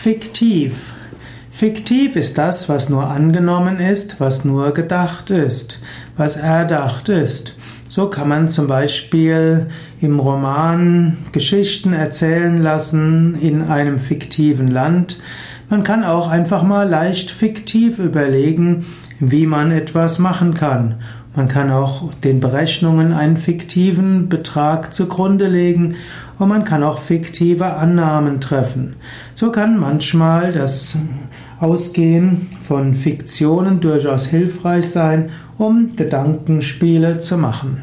Fiktiv. Fiktiv ist das, was nur angenommen ist, was nur gedacht ist, was erdacht ist. So kann man zum Beispiel im Roman Geschichten erzählen lassen in einem fiktiven Land. Man kann auch einfach mal leicht fiktiv überlegen, wie man etwas machen kann. Man kann auch den Berechnungen einen fiktiven Betrag zugrunde legen und man kann auch fiktive Annahmen treffen. So kann manchmal das Ausgehen von Fiktionen durchaus hilfreich sein, um Gedankenspiele zu machen.